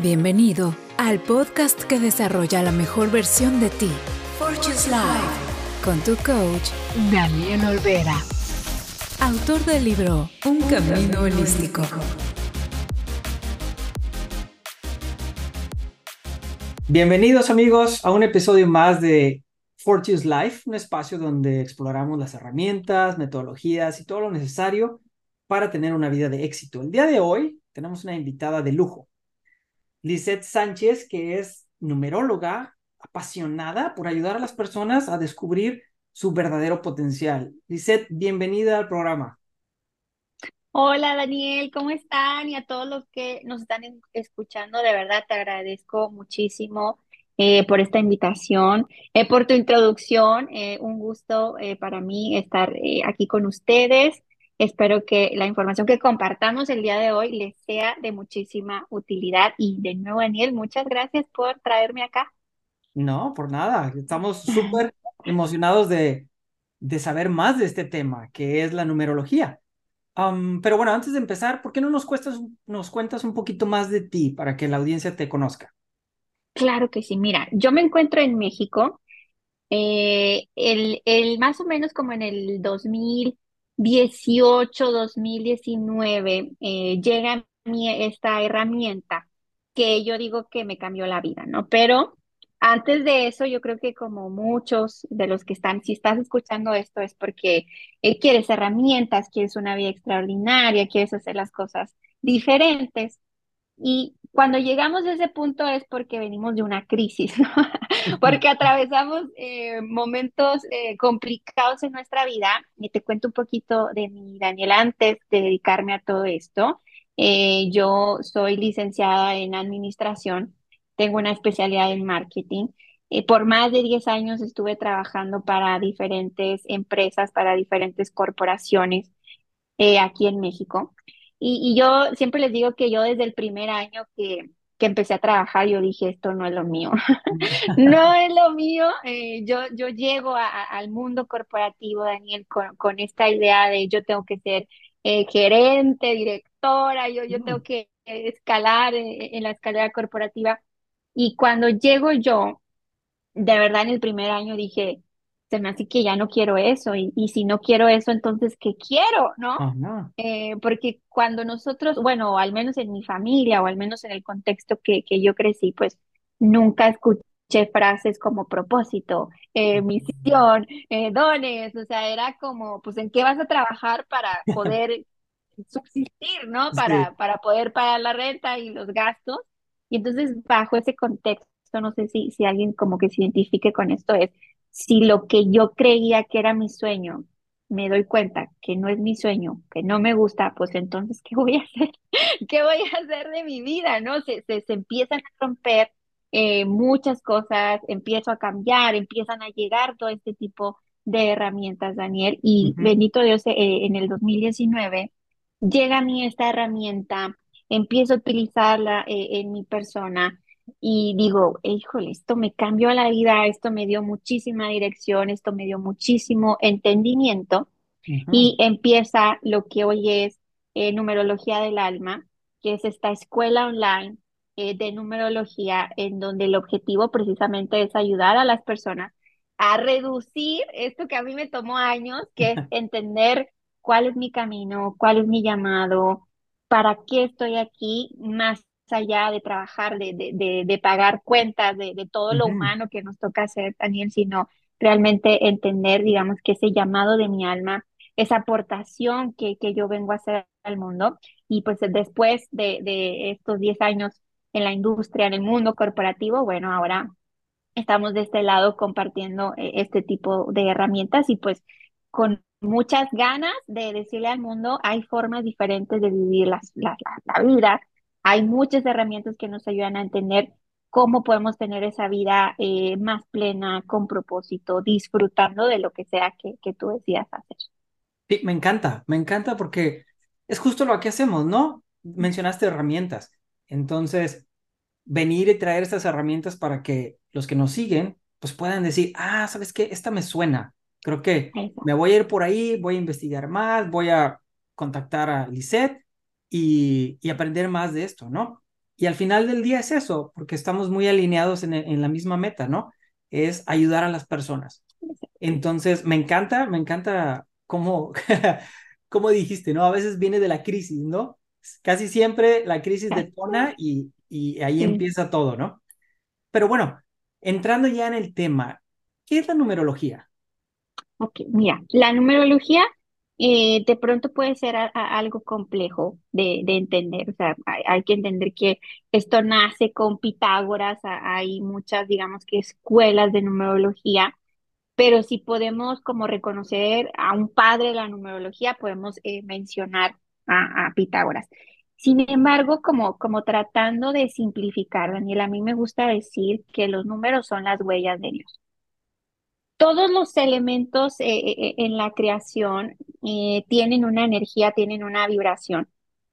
Bienvenido al podcast que desarrolla la mejor versión de ti, Fortune's Life, con tu coach, Daniel Olvera, autor del libro Un, Camino, Holístico. Bienvenidos amigos a un episodio más de Fortune's Life, un espacio donde exploramos las herramientas, metodologías y todo lo necesario para tener una vida de éxito. El día de hoy tenemos una invitada de lujo, Lisette Sánchez, que es numeróloga apasionada por ayudar a las personas a descubrir su verdadero potencial. Lisette, bienvenida al programa. Hola Daniel, ¿cómo están? Y a todos los que nos están escuchando, de verdad te agradezco muchísimo eh, por esta invitación, eh, por tu introducción. Eh, un gusto para mí estar aquí con ustedes. Espero que la información que compartamos el día de hoy les sea de muchísima utilidad. Y de nuevo, Daniel, muchas gracias por traerme acá. No, por nada. Estamos súper emocionados de, de saber más de este tema, que es la numerología. pero bueno, antes de empezar, ¿por qué no nos, cuestas, nos cuentas un poquito más de ti para que la audiencia te conozca? Claro que sí. Mira, yo me encuentro en México. Eh, el, el, más o menos como en el 2000 18, 2019, eh, llega a mí esta herramienta que yo digo que me cambió la vida, ¿no? Pero antes de eso, yo creo que como muchos de los que están, si estás escuchando esto es porque eh, quieres herramientas, quieres una vida extraordinaria, quieres hacer las cosas diferentes. Y cuando llegamos a ese punto es porque venimos de una crisis, ¿no? porque atravesamos eh, momentos eh, complicados en nuestra vida. Y te cuento un poquito de mi Daniel antes de dedicarme a todo esto. Eh, yo soy licenciada en administración, tengo una especialidad en marketing. por más de 10 años estuve trabajando para diferentes empresas, para diferentes corporaciones aquí en México. Y, yo siempre les digo que yo desde el primer año que, que empecé a trabajar, yo dije, esto no es lo mío, no es lo mío. Eh, yo, yo llego al mundo corporativo, Daniel, con, con, esta idea de yo tengo que ser eh, gerente, directora, yo, yo tengo mm. que escalar en, en la escalera corporativa. Y cuando llego yo, de verdad en el primer año dije, se me hace que ya no quiero eso y, y si no quiero eso, entonces, ¿qué quiero? ¿No? Eh, porque cuando nosotros, bueno, al menos en mi familia o al menos en el contexto que, que yo crecí, pues nunca escuché frases como propósito, eh, misión, eh, dones, o sea, era como, pues, ¿en qué vas a trabajar para poder subsistir, ¿no? Para, para poder pagar la renta y los gastos. Y entonces, bajo ese contexto, no sé si, si alguien como que se identifique con esto, es si lo que yo creía que era mi sueño, me doy cuenta que no es mi sueño, que no me gusta, pues entonces, ¿qué voy a hacer? ¿Qué voy a hacer de mi vida? ¿No? Se, se, empiezan a romper eh, muchas cosas, empiezo a cambiar, empiezan a llegar todo este tipo de herramientas, Daniel, y bendito Dios, eh, en el 2019 llega a mí esta herramienta, empiezo a utilizarla eh, en mi persona y digo, híjole, esto me cambió la vida, esto me dio muchísima dirección, esto me dio muchísimo entendimiento y empieza lo que hoy es eh, numerología del alma, que es esta escuela online eh, de numerología en donde el objetivo precisamente es ayudar a las personas a reducir esto que a mí me tomó años, que es entender cuál es mi camino, cuál es mi llamado, para qué estoy aquí, más allá de trabajar, de, de, de, pagar cuentas, de, de todo lo humano que nos toca hacer, Daniel, sino realmente entender, digamos, que ese llamado de mi alma, esa aportación que, que yo vengo a hacer al mundo. Y pues después de, de estos 10 años en la industria, en el mundo corporativo, bueno, ahora estamos de este lado compartiendo eh, este tipo de herramientas y pues con muchas ganas de decirle al mundo, hay formas diferentes de vivir la, la, la vida, hay muchas herramientas que nos ayudan a entender cómo podemos tener esa vida eh, más plena, con propósito, disfrutando de lo que sea que, que tú decidas hacer. Sí, me encanta, me encanta porque es justo lo que hacemos, ¿no? Mencionaste herramientas. Entonces, venir y traer estas herramientas para que los que nos siguen, pues puedan decir, ah, ¿sabes qué? Esta me suena. Creo que me voy a ir por ahí, voy a investigar más, voy a contactar a Lisette y, aprender más de esto, ¿no? y al final del día es eso, porque estamos muy alineados en, en la misma meta, ¿no? Es ayudar a las personas. Entonces, me encanta, me encanta cómo, cómo dijiste, ¿no? A veces viene de la crisis, ¿no? Casi siempre la crisis detona y, y ahí empieza todo, ¿no? Pero bueno, entrando ya en el tema, ¿qué es la numerología? Ok, mira, la numerología eh, de pronto puede ser algo complejo de, entender. O sea, hay, que entender que esto nace con Pitágoras, hay muchas, digamos que escuelas de numerología, pero si podemos como reconocer a un padre de la numerología, podemos eh, mencionar a, a, Pitágoras. Sin embargo, como, como tratando de simplificar, Daniel, a mí me gusta decir que los números son las huellas de Dios todos los elementos eh, eh, eh, en la creación tienen una energía, tienen una vibración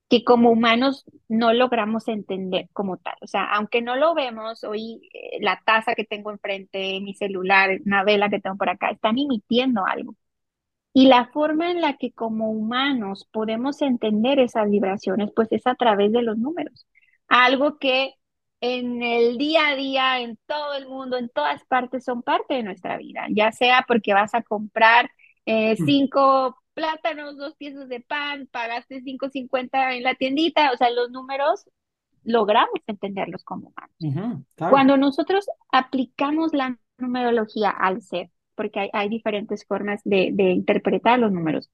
que como humanos no logramos entender como tal. O sea, aunque no lo vemos, hoy la taza que tengo enfrente, mi celular, una vela que tengo por acá, están emitiendo algo. Y la forma en la que como humanos podemos entender esas vibraciones, pues es a través de los números. Algo que en el día a día, en todo el mundo, en todas partes, son parte de nuestra vida, ya sea porque vas a comprar eh, mm. cinco plátanos, dos piezas de pan, pagaste 5.50 en la tiendita, o sea, los números logramos entenderlos como humanos. Cuando nosotros aplicamos la numerología al ser, porque hay, diferentes formas de, de interpretar los números,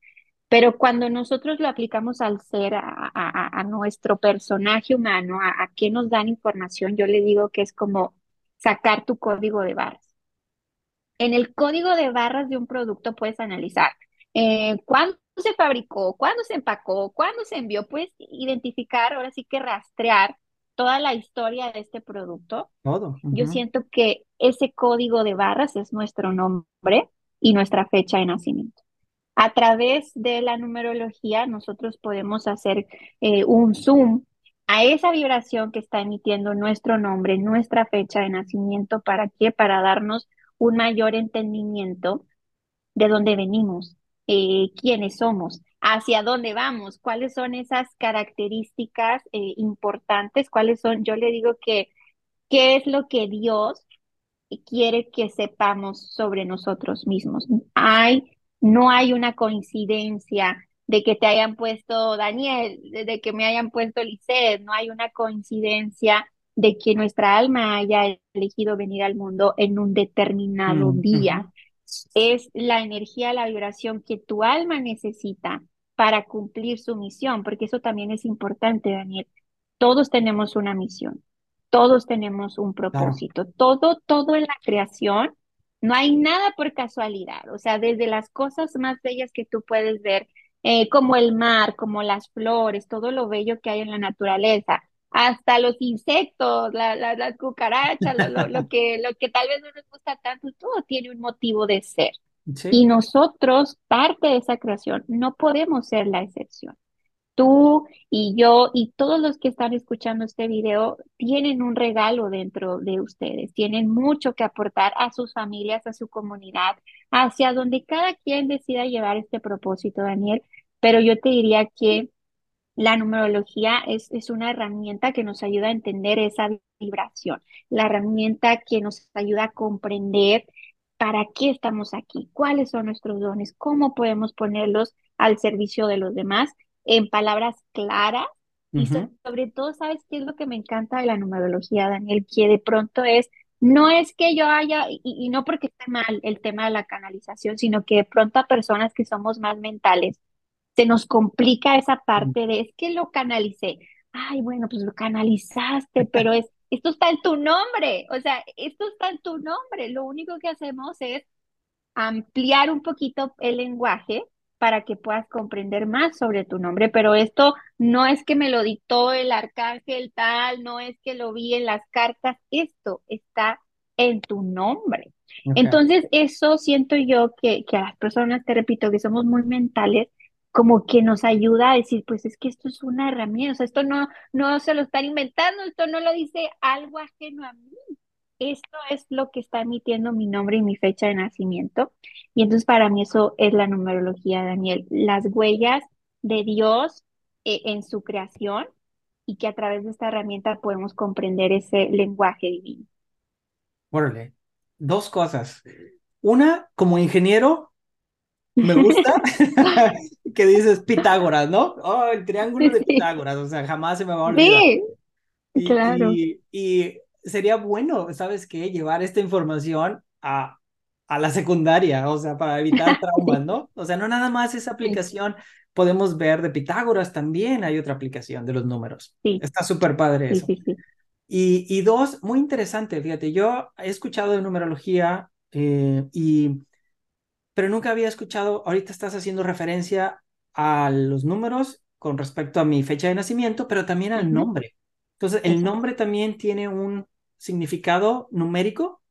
pero cuando nosotros lo aplicamos al ser, a, nuestro personaje humano, a, qué nos dan información, yo le digo que es como sacar tu código de barras. En el código de barras de un producto puedes analizar eh, cuándo se fabricó, cuándo se empacó, cuándo se envió, puedes identificar, ahora sí que rastrear toda la historia de este producto. Todo. Yo siento que ese código de barras es nuestro nombre y nuestra fecha de nacimiento. A través de la numerología nosotros podemos hacer eh, un zoom a esa vibración que está emitiendo nuestro nombre, nuestra fecha de nacimiento. ¿Para qué? Para darnos un mayor entendimiento de dónde venimos, eh, quiénes somos, hacia dónde vamos, cuáles son esas características eh, importantes, cuáles son, yo le digo que, qué es lo que Dios quiere que sepamos sobre nosotros mismos. Hay no hay una coincidencia de que te hayan puesto Daniel, de que me hayan puesto Lisset, no hay una coincidencia de que nuestra alma haya elegido venir al mundo en un determinado mm, día. Es la energía, la vibración que tu alma necesita para cumplir su misión, porque eso también es importante, Daniel. Todos tenemos una misión, todos tenemos un propósito, todo, todo en la creación no hay nada por casualidad, o sea, desde las cosas más bellas que tú puedes ver, eh, como el mar, como las flores, todo lo bello que hay en la naturaleza, hasta los insectos, las cucarachas, lo, que, lo que tal vez no nos gusta tanto, todo tiene un motivo de ser. Y nosotros, parte de esa creación, no podemos ser la excepción tú y yo y todos los que están escuchando este video tienen un regalo dentro de ustedes, tienen mucho que aportar a sus familias, a su comunidad, hacia donde cada quien decida llevar este propósito, Daniel. Pero yo te diría que la numerología es, es una herramienta que nos ayuda a entender esa vibración, la herramienta que nos ayuda a comprender para qué estamos aquí, cuáles son nuestros dones, cómo podemos ponerlos al servicio de los demás en palabras claras y sobre todo, ¿sabes qué es lo que me encanta de la numerología, Daniel? Que de pronto es, no es que yo haya, y, no porque esté mal el tema de la canalización, sino que de pronto a personas que somos más mentales, se nos complica esa parte de, es que lo canalicé. Ay, bueno, pues lo canalizaste, pero es, esto está en tu nombre, o sea, esto está en tu nombre. Lo único que hacemos es ampliar un poquito el lenguaje para que puedas comprender más sobre tu nombre, pero esto no es que me lo dictó el arcángel tal, no es que lo vi en las cartas, esto está en tu nombre. Entonces, eso siento yo que, que a las personas, te repito, que somos muy mentales, como que nos ayuda a decir, pues es que esto es una herramienta, o sea, esto no, no se lo están inventando, esto no lo dice algo ajeno a mí, esto es lo que está emitiendo mi nombre y mi fecha de nacimiento. Y entonces para mí eso es la numerología, Daniel. Las huellas de Dios eh, en su creación y que a través de esta herramienta podemos comprender ese lenguaje divino. Órale, dos cosas. Una, como ingeniero, me gusta que dices Pitágoras, ¿no? Oh, el triángulo de Pitágoras, o sea, jamás se me va a olvidar. Sí, claro. Y, sería bueno, ¿sabes qué? Llevar esta información a, a la secundaria, o sea, para evitar traumas, ¿no? O sea, no nada más esa aplicación, podemos ver de Pitágoras también, hay otra aplicación de los números. Sí. Está súper padre eso. Sí, sí, y, y, dos, muy interesante, fíjate, yo he escuchado de numerología eh, y pero nunca había escuchado, ahorita estás haciendo referencia a los números con respecto a mi fecha de nacimiento, pero también al nombre. Entonces, ¿el nombre también tiene un significado numérico?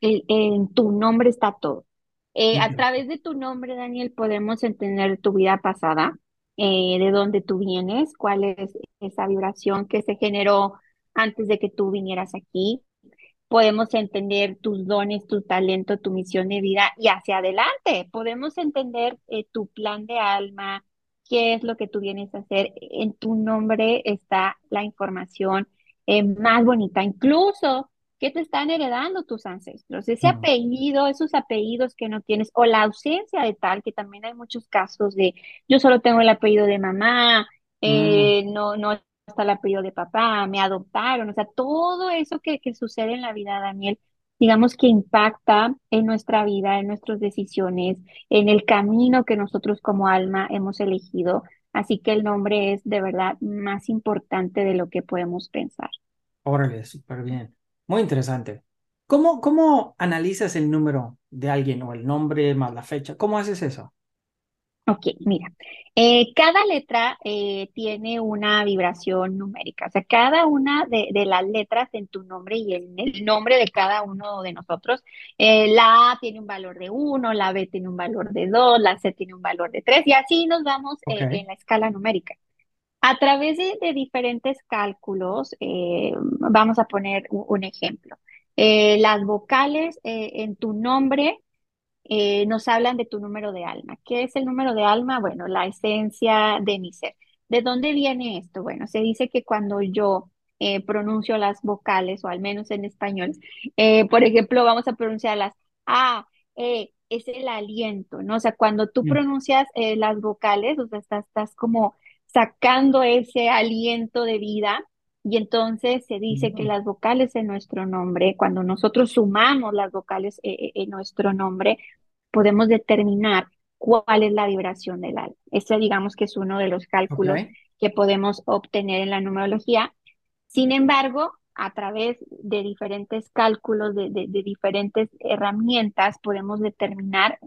en tu nombre está todo. Eh, a través de tu nombre, Daniel, podemos entender tu vida pasada, eh, de dónde tú vienes, cuál es esa vibración que se generó antes de que tú vinieras aquí, podemos entender tus dones, tu talento, tu misión de vida y hacia adelante. Podemos entender eh, tu plan de alma, qué es lo que tú vienes a hacer. En tu nombre está la información eh, más bonita, incluso qué te están heredando tus ancestros, ese apellido, esos apellidos que no tienes, o la ausencia de tal, que también hay muchos casos de yo solo tengo el apellido de mamá, eh, no, no hasta el apellido de papá, me adoptaron, o sea, todo eso que, que sucede en la vida, Daniel, digamos que impacta en nuestra vida, en nuestras decisiones, en el camino que nosotros como alma hemos elegido. Así que el nombre es de verdad más importante de lo que podemos pensar. Órale, súper bien. Muy interesante. ¿Cómo, ¿Cómo analizas el número de alguien o el nombre más la fecha? ¿Cómo haces eso? Ok, mira, eh, cada letra eh, tiene una vibración numérica, o sea, cada una de, las letras en tu nombre y en el nombre de cada uno de nosotros, eh, la A tiene un valor de 1, la B tiene un valor de 2, la C tiene un valor de 3 y así nos vamos en la escala numérica. A través de, diferentes cálculos, vamos a poner un ejemplo. las vocales en tu nombre eh, nos hablan de tu número de alma. ¿Qué es el número de alma? Bueno, la esencia de mi ser. ¿De dónde viene esto? Bueno, se dice que cuando yo eh, pronuncio las vocales, o al menos en español, eh, por ejemplo, vamos a pronunciar las A, E, es el aliento, ¿no? O sea, cuando tú mm. pronuncias las vocales, o sea, estás, estás como sacando ese aliento de vida y entonces se dice que las vocales en nuestro nombre, cuando nosotros sumamos las vocales eh, eh, en nuestro nombre, podemos determinar cuál es la vibración del alma. Este digamos que es uno de los cálculos que podemos obtener en la numerología. Sin embargo, a través de diferentes cálculos, de, diferentes herramientas, podemos determinar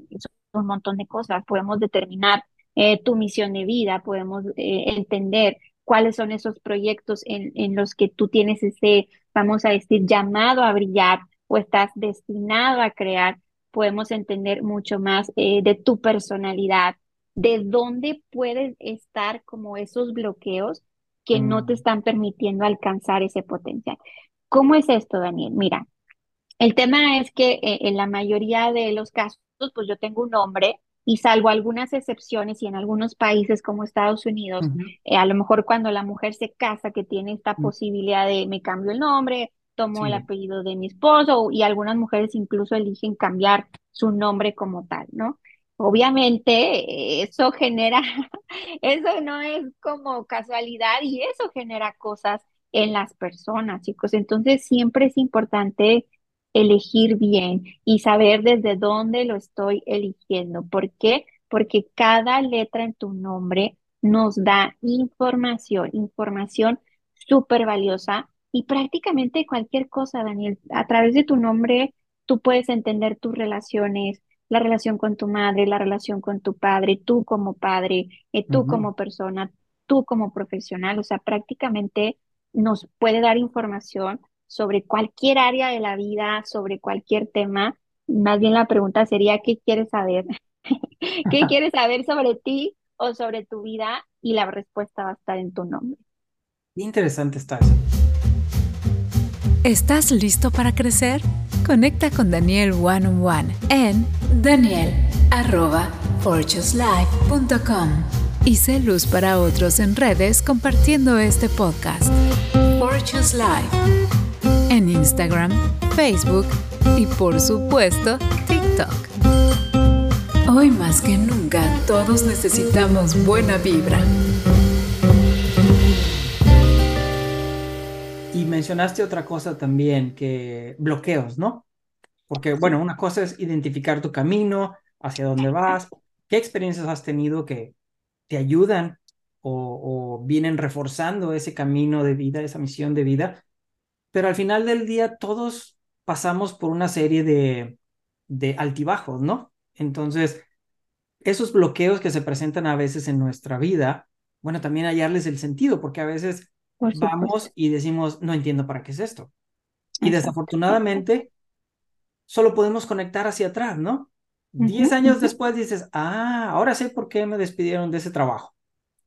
un montón de cosas. Podemos determinar eh, tu misión de vida, podemos entender cuáles son esos proyectos en, en los que tú tienes ese, vamos a decir, llamado a brillar o estás destinado a crear, podemos entender mucho más eh, de tu personalidad, de dónde puedes estar como esos bloqueos que no te mm. están permitiendo alcanzar ese potencial. ¿Cómo es esto, Daniel? Mira, el tema es que eh, en la mayoría de los casos, pues yo tengo un nombre y salvo algunas excepciones y en algunos países como Estados Unidos, eh, a lo mejor cuando la mujer se casa, que tiene esta mm. posibilidad de me cambio el nombre, tomo el apellido de mi esposo y algunas mujeres incluso eligen cambiar su nombre como tal, ¿no? Obviamente eso genera, eso no es como casualidad y eso genera cosas en las personas, chicos. Entonces siempre es importante elegir bien y saber desde dónde lo estoy eligiendo. ¿Por qué? Porque cada letra en tu nombre nos da información, información súper valiosa y prácticamente cualquier cosa, Daniel. A través de tu nombre tú puedes entender tus relaciones, la relación con tu madre, la relación con tu padre, tú como padre, eh, tú como persona, tú como profesional. O sea, prácticamente nos puede dar información sobre cualquier área de la vida, sobre cualquier tema. Más bien la pregunta sería, ¿qué quieres saber? ¿Qué quieres saber sobre ti o sobre tu vida? Y la respuesta va a estar en tu nombre. Interesante está eso. ¿Estás listo para crecer? Conecta con Daniel One on One en daniel.fortuslife.com. y sé luz para otros en redes compartiendo este podcast. Fortune's Life. Instagram, Facebook y por supuesto TikTok. Hoy más que nunca todos necesitamos buena vibra. Y mencionaste otra cosa también, que bloqueos, ¿no? Porque, bueno, una cosa es identificar tu camino, hacia dónde vas, qué experiencias has tenido que te ayudan o, vienen reforzando ese camino de vida, esa misión de vida, pero al final del día todos pasamos por una serie de, de altibajos, ¿no? Entonces, esos bloqueos que se presentan a veces en nuestra vida, bueno, también hallarles el sentido, porque a veces vamos y decimos, no entiendo para qué es esto. Y desafortunadamente, solo podemos conectar hacia atrás, ¿no? Diez años después dices, ah, ahora sé por qué me despidieron de ese trabajo.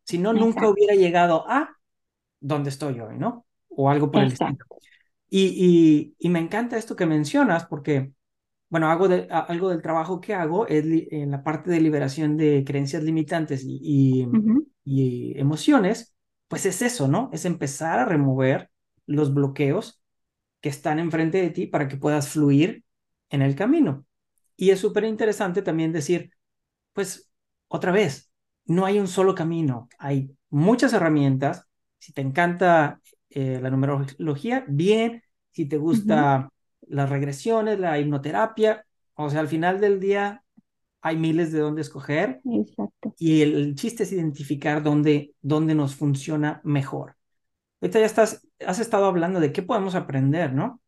Si no, nunca hubiera llegado a donde estoy hoy, ¿no? O algo por el estilo. Y, y, me encanta esto que mencionas porque, bueno, hago de, algo del trabajo que hago es en la parte de liberación de creencias limitantes y, y emociones, pues es eso, ¿no? Es empezar a remover los bloqueos que están enfrente de ti para que puedas fluir en el camino. Y es súper interesante también decir, pues, otra vez, no hay un solo camino, hay muchas herramientas. Si te encanta eh, la numerología, bien. Si te gusta las regresiones, la hipnoterapia, o sea, al final del día hay miles de dónde escoger. Exacto. Y el, chiste es identificar dónde, dónde nos funciona mejor. Ahorita ya estás, has estado hablando de qué podemos aprender, ¿no?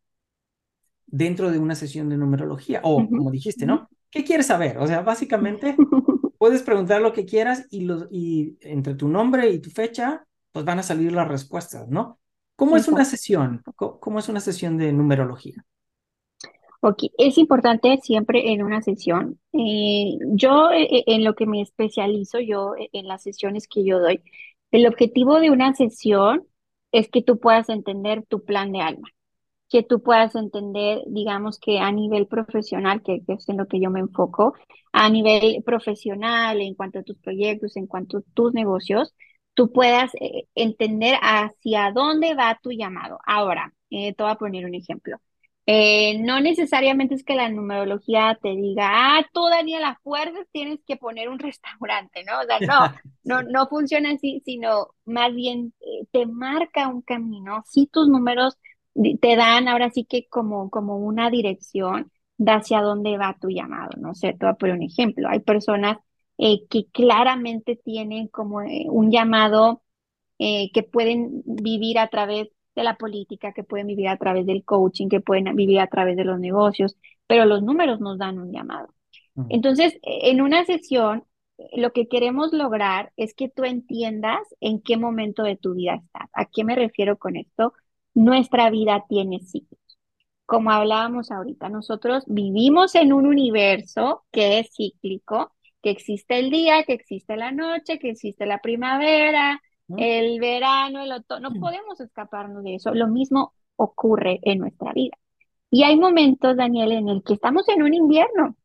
Dentro de una sesión de numerología, o como dijiste, ¿no? ¿Qué quieres saber? O sea, básicamente puedes preguntar lo que quieras y, los, y entre tu nombre y tu fecha, pues van a salir las respuestas, ¿no? ¿Cómo es una sesión? ¿Cómo es una sesión de numerología? Ok, es importante siempre en una sesión. Eh, yo eh, eh, en lo que me especializo, yo en las sesiones que yo doy, el objetivo de una sesión es que tú puedas entender tu plan de alma que tú puedas entender, digamos que a nivel profesional, que, es en lo que yo me enfoco, a nivel profesional, en cuanto a tus proyectos, en cuanto a tus negocios, tú puedas eh, entender hacia dónde va tu llamado. Ahora, eh, te voy a poner un ejemplo. Eh, no necesariamente es que la numerología te diga, ah, tú Daniela Fuerzas tienes que poner un restaurante, ¿no? O sea, no, no, no funciona así, sino más bien te marca un camino. Si tus números te dan ahora sí que como, como una dirección de hacia dónde va tu llamado, no sé, te voy a poner un ejemplo. Hay personas eh, que claramente tienen como eh, un llamado eh, que pueden vivir a través de la política, que pueden vivir a través del coaching, que pueden vivir a través de los negocios, pero los números nos dan un llamado. Entonces, en una sesión, lo que queremos lograr es que tú entiendas en qué momento de tu vida estás. ¿A qué me refiero con esto? nuestra vida tiene ciclos. Como hablábamos ahorita, nosotros vivimos en un universo que es cíclico, que existe el día, que existe la noche, que existe la primavera, el verano, el otoño. No podemos escaparnos de eso. Lo mismo ocurre en nuestra vida. Y hay momentos, Daniel, en el que estamos en un invierno.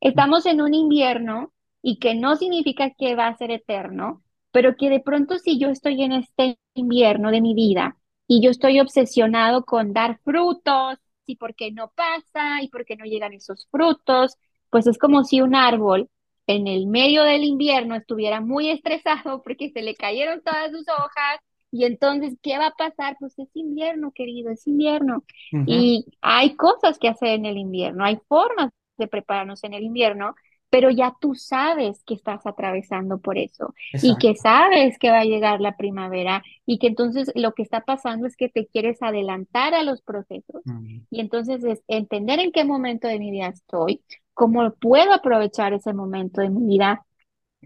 Estamos en un invierno y que no significa que va a ser eterno, pero que de pronto si yo estoy en este invierno de mi vida, y yo estoy obsesionado con dar frutos y por qué no pasa y por qué no llegan esos frutos, pues es como si un árbol en el medio del invierno estuviera muy estresado porque se le cayeron todas sus hojas y entonces, ¿qué va a pasar? Pues es invierno, querido, es invierno. Y hay cosas que hacer en el invierno, hay formas de prepararnos en el invierno pero ya tú sabes que estás atravesando por eso y que sabes que va a llegar la primavera y que entonces lo que está pasando es que te quieres adelantar a los procesos y entonces es entender en qué momento de mi vida estoy, cómo puedo aprovechar ese momento de mi vida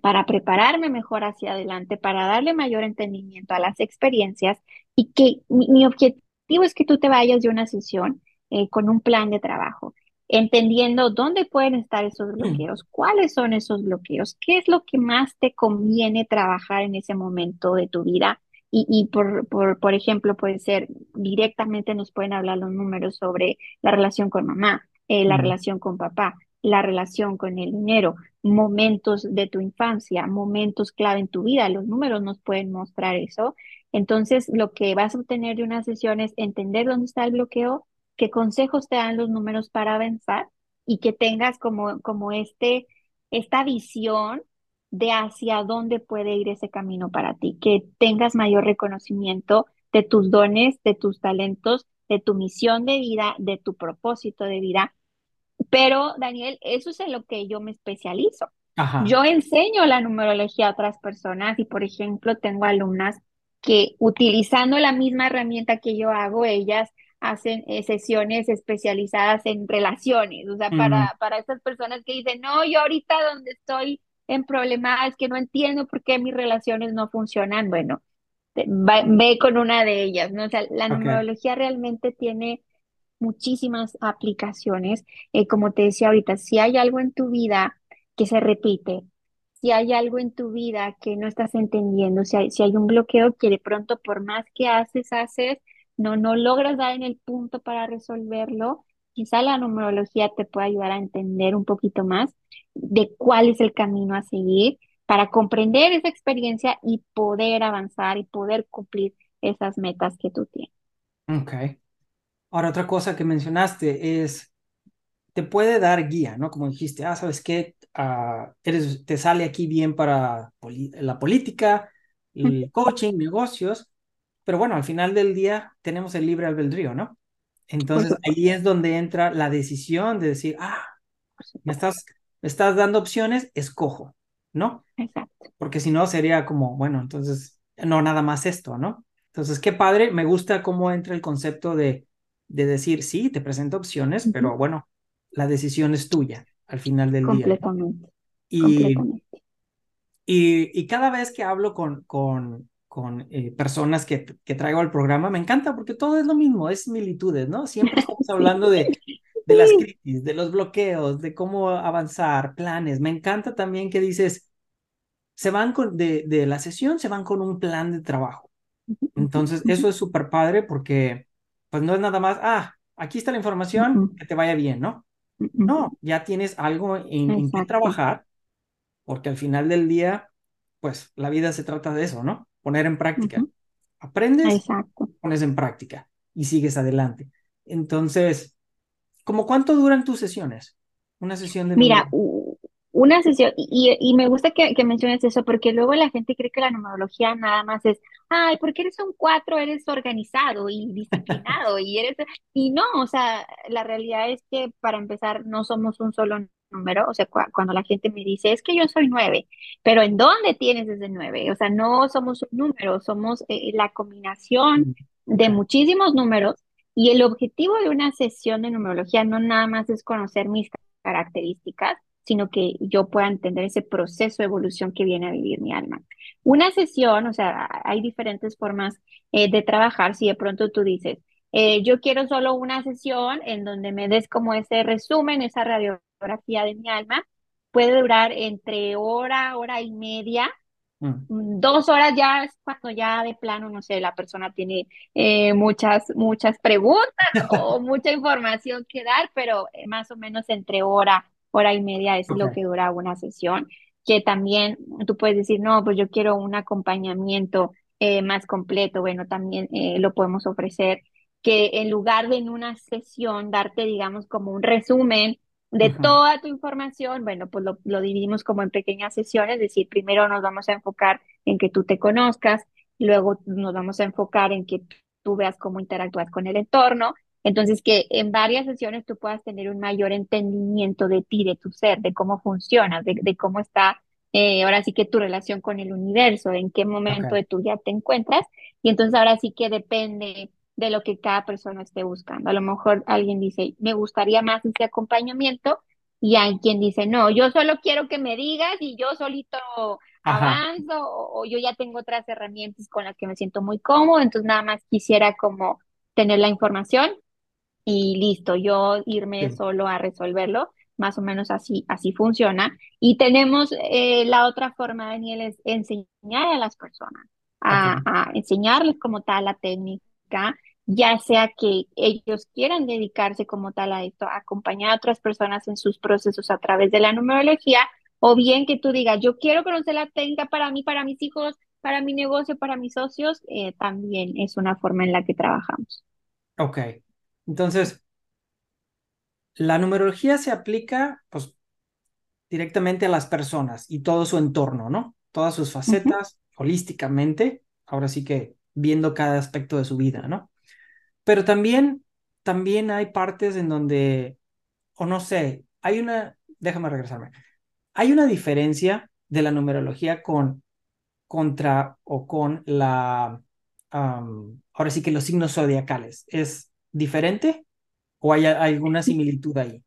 para prepararme mejor hacia adelante, para darle mayor entendimiento a las experiencias y que mi, objetivo es que tú te vayas de una sesión eh, con un plan de trabajo entendiendo dónde pueden estar esos mm. bloqueos, cuáles son esos bloqueos, qué es lo que más te conviene trabajar en ese momento de tu vida. Y, por, por, por ejemplo, puede ser directamente nos pueden hablar los números sobre la relación con mamá, eh, la relación con papá, la relación con el dinero, momentos de tu infancia, momentos clave en tu vida. Los números nos pueden mostrar eso. Entonces, lo que vas a obtener de una sesión es entender dónde está el bloqueo, qué consejos te dan los números para avanzar y que tengas como, como este, esta visión de hacia dónde puede ir ese camino para ti, que tengas mayor reconocimiento de tus dones, de tus talentos, de tu misión de vida, de tu propósito de vida. Pero, Daniel, eso es en lo que yo me especializo. Yo enseño la numerología a otras personas y, por ejemplo, tengo alumnas que utilizando la misma herramienta que yo hago, ellas hacen eh, sesiones especializadas en relaciones, o sea, para, para esas personas que dicen, no, yo ahorita donde estoy en problemas es que no entiendo por qué mis relaciones no funcionan, bueno, ve con una de ellas, ¿no? O sea, la numerología realmente tiene muchísimas aplicaciones. Eh, como te decía ahorita, si hay algo en tu vida que se repite, si hay algo en tu vida que no estás entendiendo, si hay, si hay un bloqueo que de pronto por más que haces, haces, no, no logras dar en el punto para resolverlo, quizá la numerología te pueda ayudar a entender un poquito más de cuál es el camino a seguir para comprender esa experiencia y poder avanzar y poder cumplir esas metas que tú tienes. Ok. Ahora, otra cosa que mencionaste es, te puede dar guía, ¿no? Como dijiste, ah, ¿sabes qué? Ah, eres, te sale aquí bien para la política, el coaching, negocios, pero bueno, al final del día tenemos el libre albedrío, ¿no? Entonces ahí es donde entra la decisión de decir, ah, me estás, me estás dando opciones, escojo. ¿no? Exacto. Porque si no sería como, bueno, entonces, no, nada más esto, ¿no? Entonces, qué padre, me gusta cómo entra el concepto de, de decir, sí, te presento opciones, pero bueno, la decisión es tuya al final del día. Completamente. Y, y, y, cada vez que hablo con, con, con eh, personas que, que traigo al programa, me encanta porque todo es lo mismo, es similitudes, ¿no? Siempre estamos hablando de, de las crisis, de los bloqueos, de cómo avanzar, planes. Me encanta también que dices, se van con, de, de la sesión, se van con un plan de trabajo. Entonces, eso es súper padre porque, pues no es nada más, ah, aquí está la información, que te vaya bien, ¿no? No, ya tienes algo en, en que trabajar, porque al final del día, pues la vida se trata de eso, ¿no? Poner en práctica. Aprendes, pones en práctica y sigues adelante. Entonces, ¿Cómo cuánto duran tus sesiones? Una sesión de... Mira, una sesión, y, me gusta que, menciones eso, porque luego la gente cree que la numerología nada más es, ay, porque eres un cuatro, eres organizado y disciplinado, y eres, y no, o sea, la realidad es que para empezar no somos un solo número, o sea, cuando la gente me dice, es que yo soy nueve, pero ¿en dónde tienes ese nueve? O sea, no somos un número, somos eh, la combinación de muchísimos números y el objetivo de una sesión de numerología no nada más es conocer mis características, sino que yo pueda entender ese proceso de evolución que viene a vivir mi alma. Una sesión, o sea, hay diferentes formas eh, de trabajar. Si de pronto tú dices, eh, yo quiero solo una sesión en donde me des como ese resumen, esa radiografía de mi alma, puede durar entre hora, hora y media, Mm. Mm, dos horas ya es cuando ya de plano, no sé, la persona tiene eh, muchas, muchas preguntas o mucha información que dar, pero más o menos entre hora, hora y media es lo que dura una sesión, que también tú puedes decir, no, pues yo quiero un acompañamiento eh, más completo, bueno, también lo podemos ofrecer, que en lugar de en una sesión darte, digamos, como un resumen de toda tu información, bueno, pues lo, dividimos como en pequeñas sesiones, es decir, primero nos vamos a enfocar en que tú te conozcas, luego nos vamos a enfocar en que tú veas cómo interactúas con el entorno, entonces que en varias sesiones tú puedas tener un mayor entendimiento de ti, de tu ser, de cómo funciona, de, cómo está eh, ahora sí que tu relación con el universo, en qué momento de tu día te encuentras, y entonces ahora sí que depende de lo que cada persona esté buscando. A lo mejor alguien dice, me gustaría más ese acompañamiento y hay quien dice, no, yo solo quiero que me digas y yo solito avanzo o, yo ya tengo otras herramientas con las que me siento muy cómodo, entonces nada más quisiera como tener la información y listo, yo irme solo a resolverlo. Más o menos así, así funciona. Y tenemos eh, la otra forma, Daniel, es enseñar a las personas, a, a enseñarles como tal la técnica ya sea que ellos quieran dedicarse como tal a esto, acompañar a otras personas en sus procesos a través de la numerología, o bien que tú digas, yo quiero conocer la técnica para mí, para mis hijos, para mi negocio, para mis socios, eh, también es una forma en la que trabajamos. Ok, entonces, la numerología se aplica pues, directamente a las personas y todo su entorno, ¿no? Todas sus facetas, holísticamente, ahora sí que viendo cada aspecto de su vida, ¿no? Pero también, también hay partes en donde, o no sé, hay una, déjame regresarme, hay una diferencia de la numerología con, contra o con la, ahora sí que los signos zodiacales. ¿Es diferente o hay alguna similitud ahí?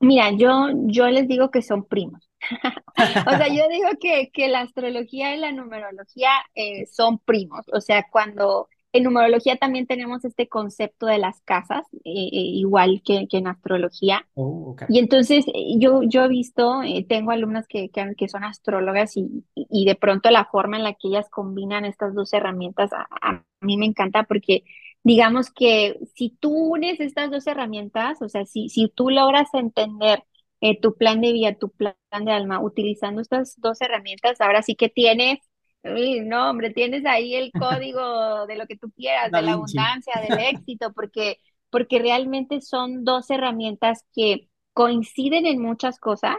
Mira, yo, yo les digo que son primos. o sea, yo digo que, que la astrología y la numerología eh, son primos. O sea, cuando en numerología también tenemos este concepto de las casas, eh, eh, igual que, que, en astrología. Oh, y entonces yo, yo he visto, tengo alumnas que, que, que, son astrólogas y, y de pronto la forma en la que ellas combinan estas dos herramientas a, a mí me encanta porque digamos que si tú unes estas dos herramientas, o sea, si, si tú logras entender eh, tu plan de vida, tu plan de alma, utilizando estas dos herramientas, ahora sí que tienes, no, hombre, tienes ahí el código de lo que tú quieras, de la abundancia, del éxito, porque, porque realmente son dos herramientas que coinciden en muchas cosas,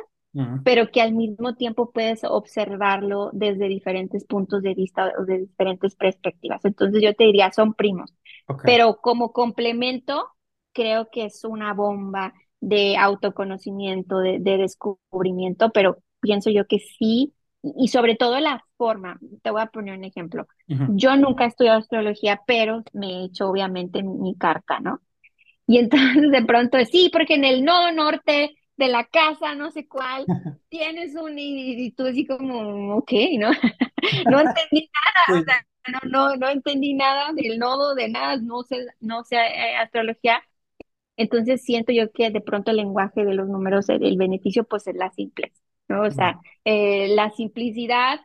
pero que al mismo tiempo puedes observarlo desde diferentes puntos de vista o de diferentes perspectivas. Entonces yo te diría, son primos. Pero como complemento, creo que es una bomba de autoconocimiento, de, descubrimiento, pero pienso yo que sí, y sobre todo la forma. Te voy a poner un ejemplo. Yo nunca he estudiado astrología, pero me he hecho obviamente mi, carta, ¿no? Y entonces de pronto, sí, porque en el nodo norte de la casa, no sé cuál, tienes un, y, tú así como, ok, ¿no? no entendí nada, o sea, no, no, no entendí nada del nodo, de nada, no sé, no sé eh, astrología. Entonces siento yo que de pronto el lenguaje de los números, el, beneficio pues es la simple, ¿no? O sea, eh, la simplicidad,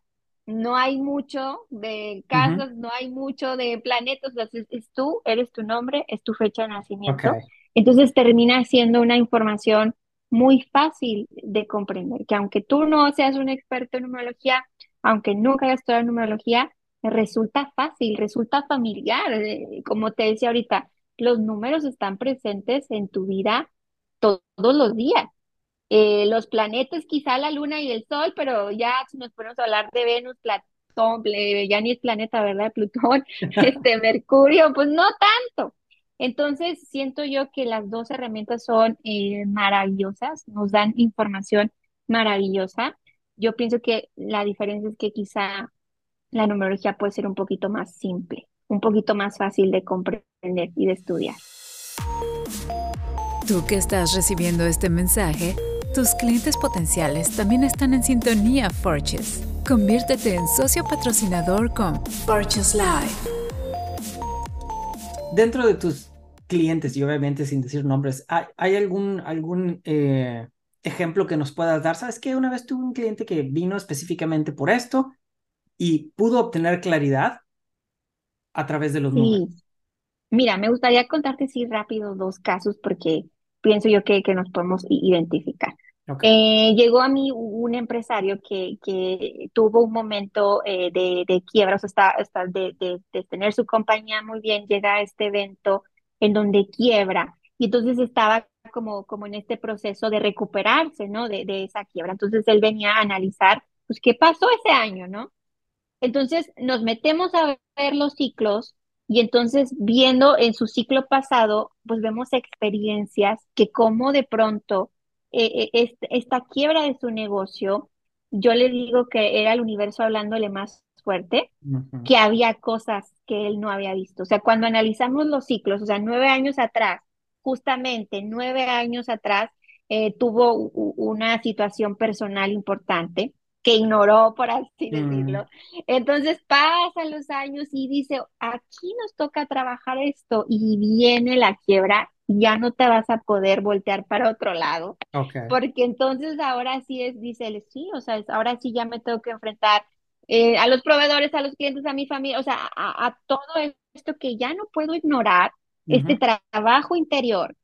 no hay mucho de casas, no hay mucho de planetas, es, tú, eres tu nombre, es tu fecha de nacimiento. Entonces termina siendo una información muy fácil de comprender, que aunque tú no seas un experto en numerología, aunque nunca hayas estudiado numerología, resulta fácil, resulta familiar. Eh, como te decía ahorita, los números están presentes en tu vida todos los días. Eh, los planetas, quizá la luna y el sol, pero ya si nos ponemos a hablar de Venus, Platón, ya ni es planeta, ¿verdad? Plutón, este, Mercurio, pues no tanto. Entonces, siento yo que las dos herramientas son eh, maravillosas, nos dan información maravillosa. Yo pienso que la diferencia es que quizá la numerología puede ser un poquito más simple, un poquito más fácil de comprender y de estudiar. Tú que estás recibiendo este mensaje, tus clientes potenciales también están en sintonía Forges. Conviértete en socio patrocinador con Forges Live. Dentro de tus clientes, y obviamente sin decir nombres, ¿hay, algún, algún eh, ejemplo que nos puedas dar? ¿Sabes que Una vez tuve un cliente que vino específicamente por esto y pudo obtener claridad a través de los números. Mira, me gustaría contarte sí rápido dos casos porque pienso yo que, que nos podemos identificar. Eh, llegó a mí un empresario que, que tuvo un momento eh, de, de, quiebra, o está, está de, de, tener su compañía muy bien, llega a este evento en donde quiebra y entonces estaba como, como en este proceso de recuperarse, ¿no? De, de esa quiebra. Entonces él venía a analizar, pues, qué pasó ese año, ¿no? Entonces nos metemos a ver los ciclos y entonces viendo en su ciclo pasado, pues vemos experiencias que como de pronto eh, eh, esta quiebra de su negocio, yo le digo que era el universo hablándole más fuerte, que había cosas que él no había visto. O sea, cuando analizamos los ciclos, o sea, nueve años atrás, justamente nueve años atrás, eh, tuvo una situación personal importante que ignoró, por así mm. decirlo. Entonces pasan los años y dice, aquí nos toca trabajar esto y viene la quiebra, ya no te vas a poder voltear para otro lado. Porque entonces ahora sí es, dice él, sí, o sea, ahora sí ya me tengo que enfrentar eh, a los proveedores, a los clientes, a mi familia, o sea, a, todo esto que ya no puedo ignorar, este trabajo interior,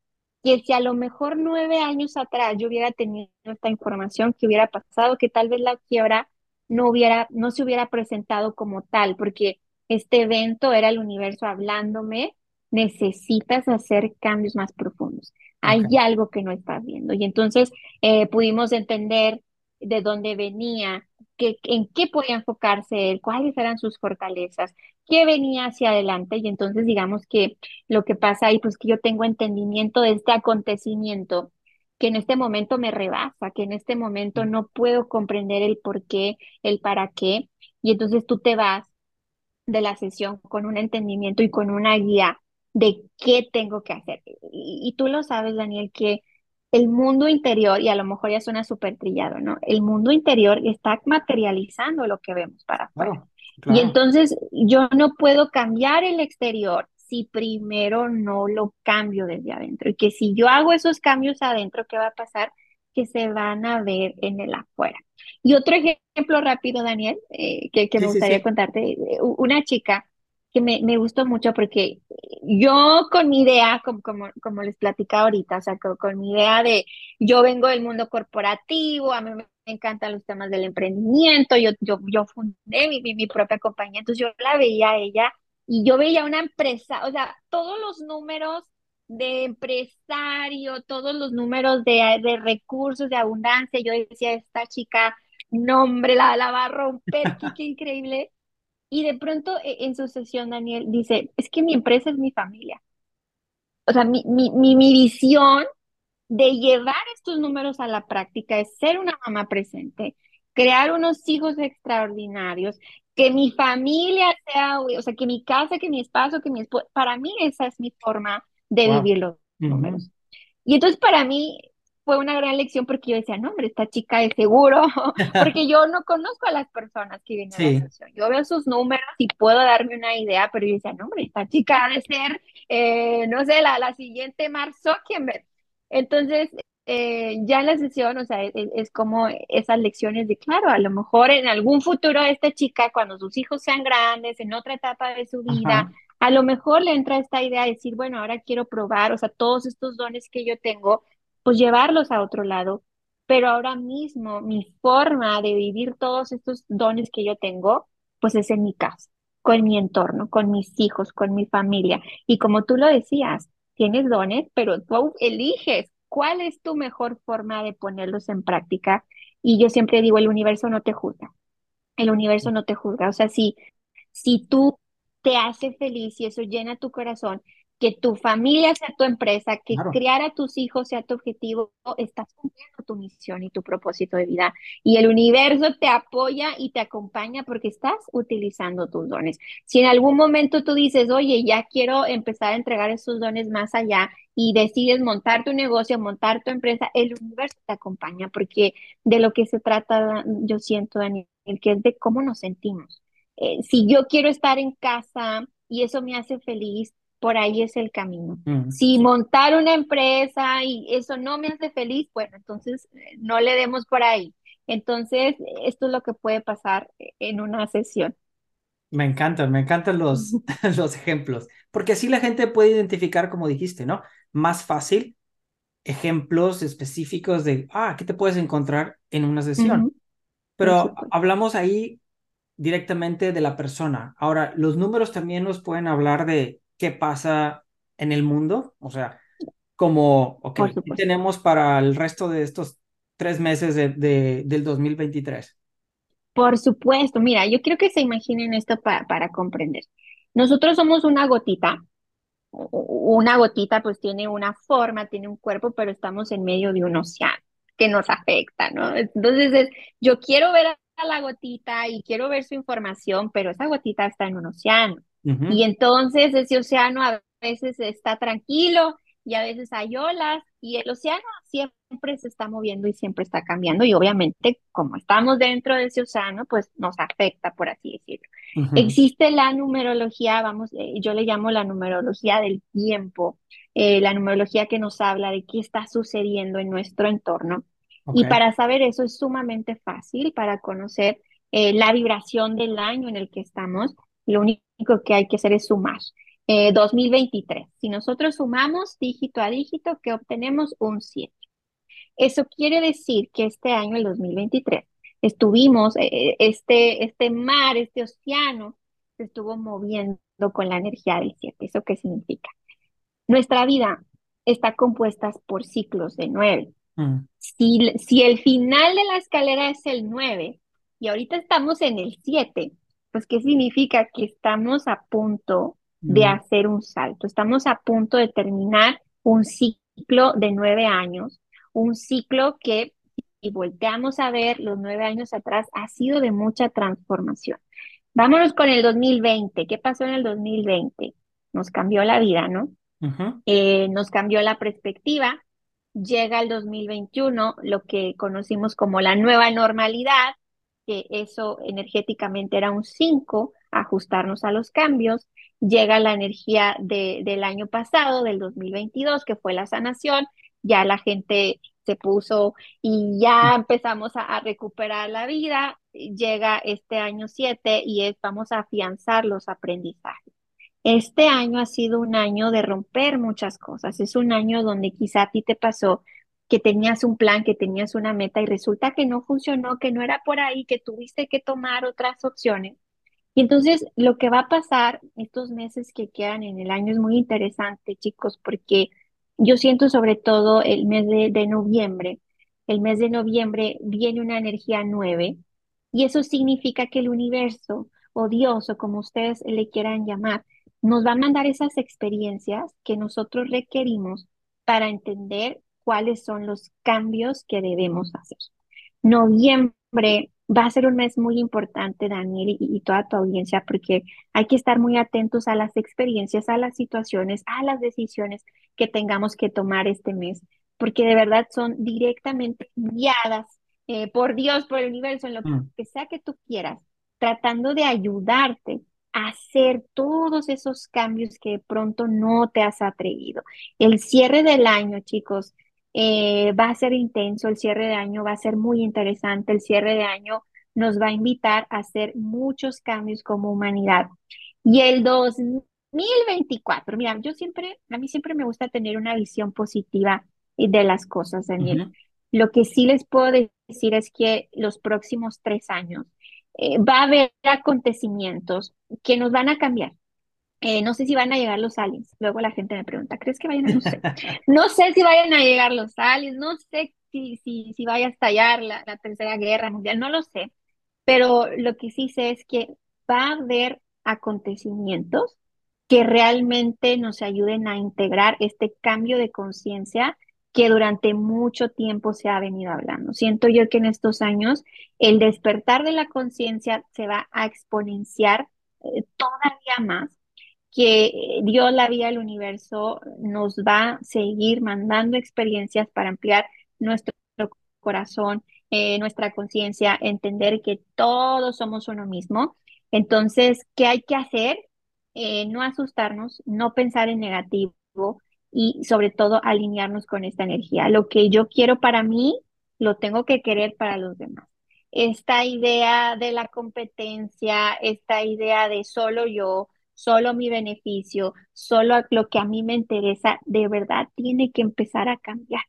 que si a lo mejor nueve años atrás yo hubiera tenido esta información, que hubiera pasado, que tal vez la quiebra no hubiera, no se hubiera presentado como tal, porque este evento era el universo hablándome, necesitas hacer cambios más profundos. Hay algo que no estás viendo. Y entonces eh, pudimos entender de dónde venía, que, en qué podía enfocarse él, cuáles eran sus fortalezas, qué venía hacia adelante. Y entonces digamos que lo que pasa ahí, pues que yo tengo entendimiento de este acontecimiento que en este momento me rebasa, que en este momento no puedo comprender el por qué, el para qué. Y entonces tú te vas de la sesión con un entendimiento y con una guía de qué tengo que hacer. Y, tú lo sabes, Daniel, que el mundo interior, y a lo mejor ya suena súper trillado, ¿no? El mundo interior está materializando lo que vemos para afuera. Y entonces yo no puedo cambiar el exterior si primero no lo cambio desde adentro. Y que si yo hago esos cambios adentro, ¿qué va a pasar? Que se van a ver en el afuera. Y otro ejemplo rápido, Daniel, eh, que, me gustaría contarte, eh, una chica que me, me, gustó mucho porque yo con mi idea, como, como, como les platicaba ahorita, o sea, con, mi idea de yo vengo del mundo corporativo, a mí me encantan los temas del emprendimiento, yo, yo, yo fundé mi, mi, propia compañía, entonces yo la veía a ella y yo veía una empresa, o sea, todos los números de empresario, todos los números de, de recursos, de abundancia, yo decía, esta chica, nombre, la, la va a romper, qué increíble. Y de pronto e, en su sesión, Daniel dice, es que mi empresa es mi familia. O sea, mi, mi, mi, visión de llevar estos números a la práctica es ser una mamá presente, crear unos hijos extraordinarios, que mi familia sea, o sea, que mi casa, que mi espacio, que mi esposo, para mí esa es mi forma de vivir los números. Y entonces para mí fue una gran lección porque yo decía, no, hombre, esta chica es seguro, porque yo no conozco a las personas que vienen a la sesión. Yo veo sus números y puedo darme una idea, pero yo decía, no, hombre, esta chica ha de ser, eh, no sé, la, la siguiente Mark Zuckerberg. Entonces, eh, ya en la sesión, o sea, es, como esas lecciones de, claro, a lo mejor en algún futuro esta chica, cuando sus hijos sean grandes, en otra etapa de su vida, a lo mejor le entra esta idea de decir, bueno, ahora quiero probar, o sea, todos estos dones que yo tengo, pues llevarlos a otro lado. Pero ahora mismo mi forma de vivir todos estos dones que yo tengo, pues es en mi casa, con mi entorno, con mis hijos, con mi familia. Y como tú lo decías, tienes dones, pero tú eliges cuál es tu mejor forma de ponerlos en práctica. Y yo siempre digo, el universo no te juzga. El universo no te juzga. O sea, si, si tú te hace feliz y eso llena tu corazón, que tu familia sea tu empresa, que criar a tus hijos sea tu objetivo, estás cumpliendo tu misión y tu propósito de vida. Y el universo te apoya y te acompaña porque estás utilizando tus dones. Si en algún momento tú dices, oye, ya quiero empezar a entregar esos dones más allá y decides montar tu negocio, montar tu empresa, el universo te acompaña porque de lo que se trata, yo siento, Daniel, que es de cómo nos sentimos. Eh, si yo quiero estar en casa y eso me hace feliz, por ahí es el camino. Si montar una empresa y eso no me hace feliz, bueno, entonces eh, no le demos por ahí. Entonces, esto es lo que puede pasar en una sesión. Me encantan, me encantan los, los ejemplos, porque así la gente puede identificar, como dijiste, ¿no? Más fácil ejemplos específicos de, ah, ¿qué te puedes encontrar en una sesión? Pero hablamos ahí directamente de la persona. Ahora, los números también nos pueden hablar de qué pasa en el mundo, o sea, como, ok, ¿qué tenemos para el resto de estos tres meses de, del 2023? Por supuesto, mira, yo quiero que se imaginen esto para comprender. Nosotros somos una gotita, una gotita pues tiene una forma, tiene un cuerpo, pero estamos en medio de un océano que nos afecta, ¿no? Entonces es, yo quiero ver a la gotita y quiero ver su información, pero esa gotita está en un océano. Y entonces ese océano a veces está tranquilo y a veces hay olas y el océano siempre se está moviendo y siempre está cambiando y obviamente como estamos dentro de ese océano pues nos afecta por así decirlo. Existe la numerología, vamos, eh, yo le llamo la numerología del tiempo, eh, la numerología que nos habla de qué está sucediendo en nuestro entorno. Y para saber eso es sumamente fácil para conocer eh, la vibración del año en el que estamos, lo único que hay que hacer es sumar. 2023. Eh, si nosotros sumamos dígito a dígito, que obtenemos un 7. Eso quiere decir que este año, el 2023, estuvimos, eh, este, este mar, este océano, se estuvo moviendo con la energía del 7. ¿Eso qué significa? Nuestra vida está compuesta por ciclos de 9. Mm. Si, si el final de la escalera es el 9 y ahorita estamos en el 7, pues ¿qué significa? Que estamos a punto de hacer un salto. Estamos a punto de terminar un ciclo de nueve años, un ciclo que, si volteamos a ver los nueve años atrás, ha sido de mucha transformación. Vámonos con el 2020. ¿Qué pasó en el 2020? Nos cambió la vida, ¿no? Eh, nos cambió la perspectiva. Llega el 2021, lo que conocimos como la nueva normalidad, que eso energéticamente era un 5, ajustarnos a los cambios llega la energía de, del año pasado, del 2022, que fue la sanación, ya la gente se puso y ya empezamos a, recuperar la vida, llega este año 7 y es, vamos a afianzar los aprendizajes. Este año ha sido un año de romper muchas cosas, es un año donde quizá a ti te pasó que tenías un plan, que tenías una meta y resulta que no funcionó, que no era por ahí, que tuviste que tomar otras opciones y entonces lo que va a pasar estos meses que quedan en el año es muy interesante, chicos, porque yo siento sobre todo el mes de, noviembre. El mes de noviembre viene una energía nueve y eso significa que el universo o Dios o como ustedes le quieran llamar, nos va a mandar esas experiencias que nosotros requerimos para entender cuáles son los cambios que debemos hacer. Noviembre Va a ser un mes muy importante, Daniel, y, toda tu audiencia, porque hay que estar muy atentos a las experiencias, a las situaciones, a las decisiones que tengamos que tomar este mes, porque de verdad son directamente guiadas eh, por Dios, por el universo, en lo mm. que sea que tú quieras, tratando de ayudarte a hacer todos esos cambios que de pronto no te has atrevido. El cierre del año, chicos, eh, va a ser intenso, el cierre de año va a ser muy interesante, el cierre de año nos va a invitar a hacer muchos cambios como humanidad. Y el 2024, mira, yo siempre, a mí siempre me gusta tener una visión positiva de las cosas, Daniel. Lo que sí les puedo decir es que los próximos tres años eh, va a haber acontecimientos que nos van a cambiar. Eh, no sé si van a llegar los aliens. Luego la gente me pregunta, ¿crees que vayan a...? No sé. No sé si vayan a llegar los aliens, no sé si, si, si vaya a estallar la, la tercera guerra mundial, no lo sé. Pero lo que sí sé es que va a haber acontecimientos que realmente nos ayuden a integrar este cambio de conciencia que durante mucho tiempo se ha venido hablando. Siento yo que en estos años el despertar de la conciencia se va a exponenciar eh, todavía más que Dios, la vida del universo, nos va a seguir mandando experiencias para ampliar nuestro corazón, eh, nuestra conciencia, entender que todos somos uno mismo. Entonces, ¿qué hay que hacer? Eh, no asustarnos, no pensar en negativo y sobre todo alinearnos con esta energía. Lo que yo quiero para mí, lo tengo que querer para los demás. Esta idea de la competencia, esta idea de solo yo, solo mi beneficio, solo lo que a mí me interesa, de verdad tiene que empezar a cambiar.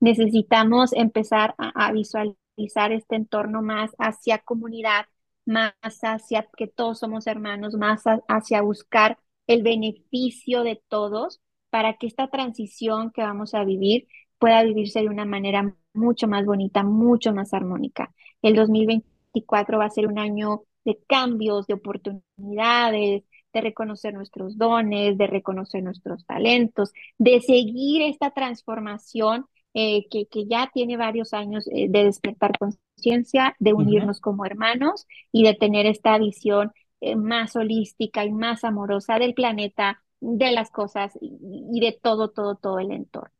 Necesitamos empezar a, visualizar este entorno más hacia comunidad, más hacia que todos somos hermanos, más hacia buscar el beneficio de todos para que esta transición que vamos a vivir pueda vivirse de una manera mucho más bonita, mucho más armónica. El 2024 va a ser un año de cambios, de oportunidades, de reconocer nuestros dones, de reconocer nuestros talentos, de seguir esta transformación eh, que, que, ya tiene varios años eh, de despertar conciencia, de unirnos como hermanos y de tener esta visión eh, más holística y más amorosa del planeta, de las cosas y, de todo, todo, todo el entorno.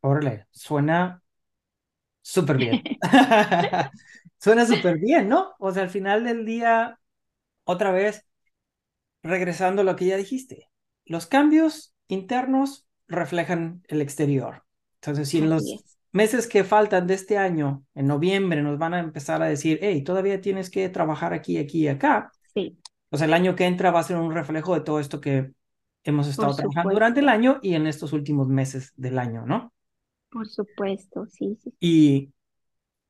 Órale, suena súper bien. suena súper bien, ¿no? O sea, al final del día, otra vez, regresando a lo que ya dijiste, los cambios internos reflejan el exterior. Entonces, si en los, meses que faltan de este año, en noviembre, nos van a empezar a decir, hey, todavía tienes que trabajar aquí, aquí y acá. Sí. O sea, el año que entra va a ser un reflejo de todo esto que hemos estado trabajando durante el año y en estos últimos meses del año, ¿no? Por supuesto, sí, sí. Y,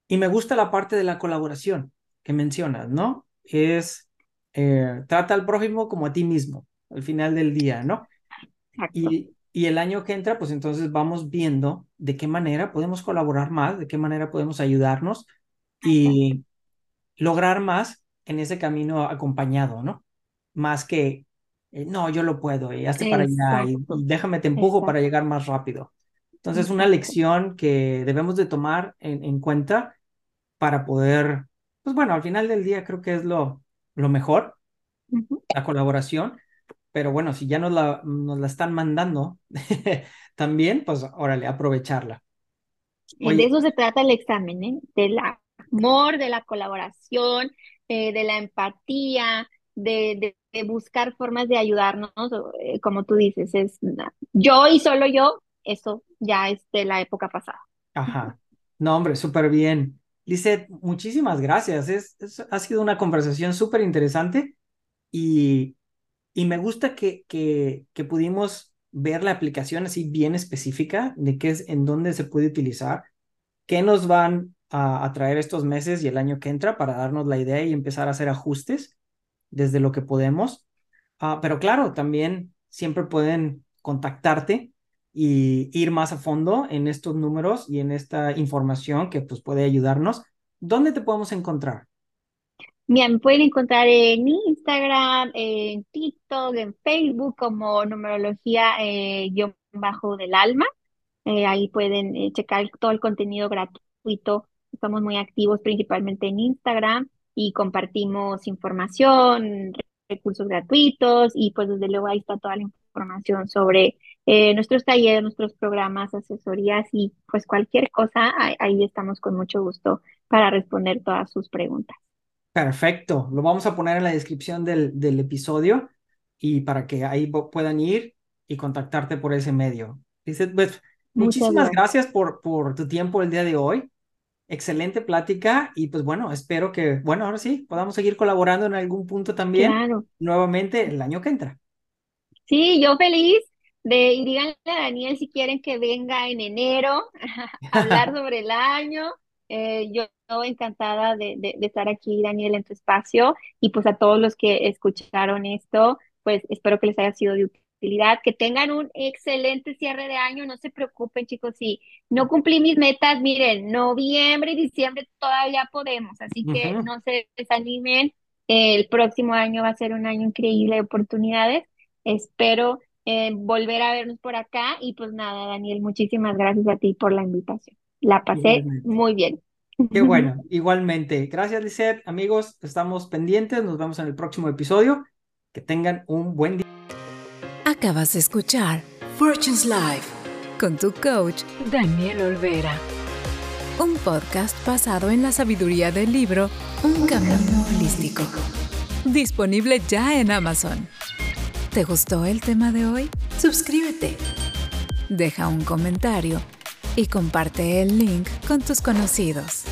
y me gusta la parte de la colaboración que mencionas, ¿no? Es, eh, trata al prójimo como a ti mismo, al final del día, ¿no? Y, y el año que entra, pues entonces vamos viendo de qué manera podemos colaborar más, de qué manera podemos ayudarnos y lograr más en ese camino acompañado, ¿no? Más que, eh, no, yo lo puedo, y hazte para allá, y, déjame te empujo para llegar más rápido. Entonces, una lección que debemos de tomar en, en, cuenta para poder, pues bueno, al final del día creo que es lo, lo mejor, la colaboración, pero bueno, si ya nos la, nos la están mandando también, pues órale, aprovecharla. Oye, de eso se trata el examen, ¿eh? Del amor, de la colaboración, eh, de la empatía, de, de, buscar formas de ayudarnos, eh, como tú dices, es yo y solo yo eso ya es de la época pasada. Ajá. No, hombre, súper bien. Lizeth, muchísimas gracias. Es, ha sido una conversación súper interesante y, y me gusta que, que, que, pudimos ver la aplicación así bien específica de qué es, en dónde se puede utilizar, qué nos van a, a traer estos meses y el año que entra para darnos la idea y empezar a hacer ajustes desde lo que podemos. Uh, pero claro, también siempre pueden contactarte y ir más a fondo en estos números y en esta información que pues puede ayudarnos. ¿Dónde te podemos encontrar? Mira, me pueden encontrar en Instagram, en TikTok, en Facebook como numerología eh, guion bajo del alma. Eh, ahí pueden eh, checar todo el contenido gratuito. Estamos muy activos principalmente en Instagram y compartimos información, recursos gratuitos y pues desde luego ahí está toda la información sobre eh, nuestros talleres, nuestros programas, asesorías y pues cualquier cosa, ahí, estamos con mucho gusto para responder todas sus preguntas. Perfecto, lo vamos a poner en la descripción del, del episodio y para que ahí puedan ir y contactarte por ese medio. Dice, pues, muchísimas gracias por, por tu tiempo el día de hoy. Excelente plática y pues bueno, espero que, bueno, ahora sí, podamos seguir colaborando en algún punto también Claro. nuevamente el año que entra. Sí, yo feliz de, y díganle a Daniel si quieren que venga en enero a hablar sobre el año. Eh, yo, encantada de, de, de estar aquí, Daniel, en tu espacio. Y pues a todos los que escucharon esto, pues espero que les haya sido de utilidad, que tengan un excelente cierre de año. No se preocupen, chicos, si no cumplí mis metas, miren, noviembre y diciembre todavía podemos, así que no se desanimen. El próximo año va a ser un año increíble de oportunidades. Espero eh, volver a vernos por acá y pues nada, Daniel, muchísimas gracias a ti por la invitación. La pasé Igualmente. muy bien. Qué bueno, igualmente. Gracias, Lisette. Amigos, estamos pendientes. Nos vemos en el próximo episodio. Que tengan un buen día. Acabas de escuchar Fortune's Life con tu coach Daniel Olvera. Un podcast basado en la sabiduría del libro Un camino holístico. Disponible ya en Amazon. ¿Te gustó el tema de hoy? Suscríbete. Deja un comentario y comparte el link con tus conocidos.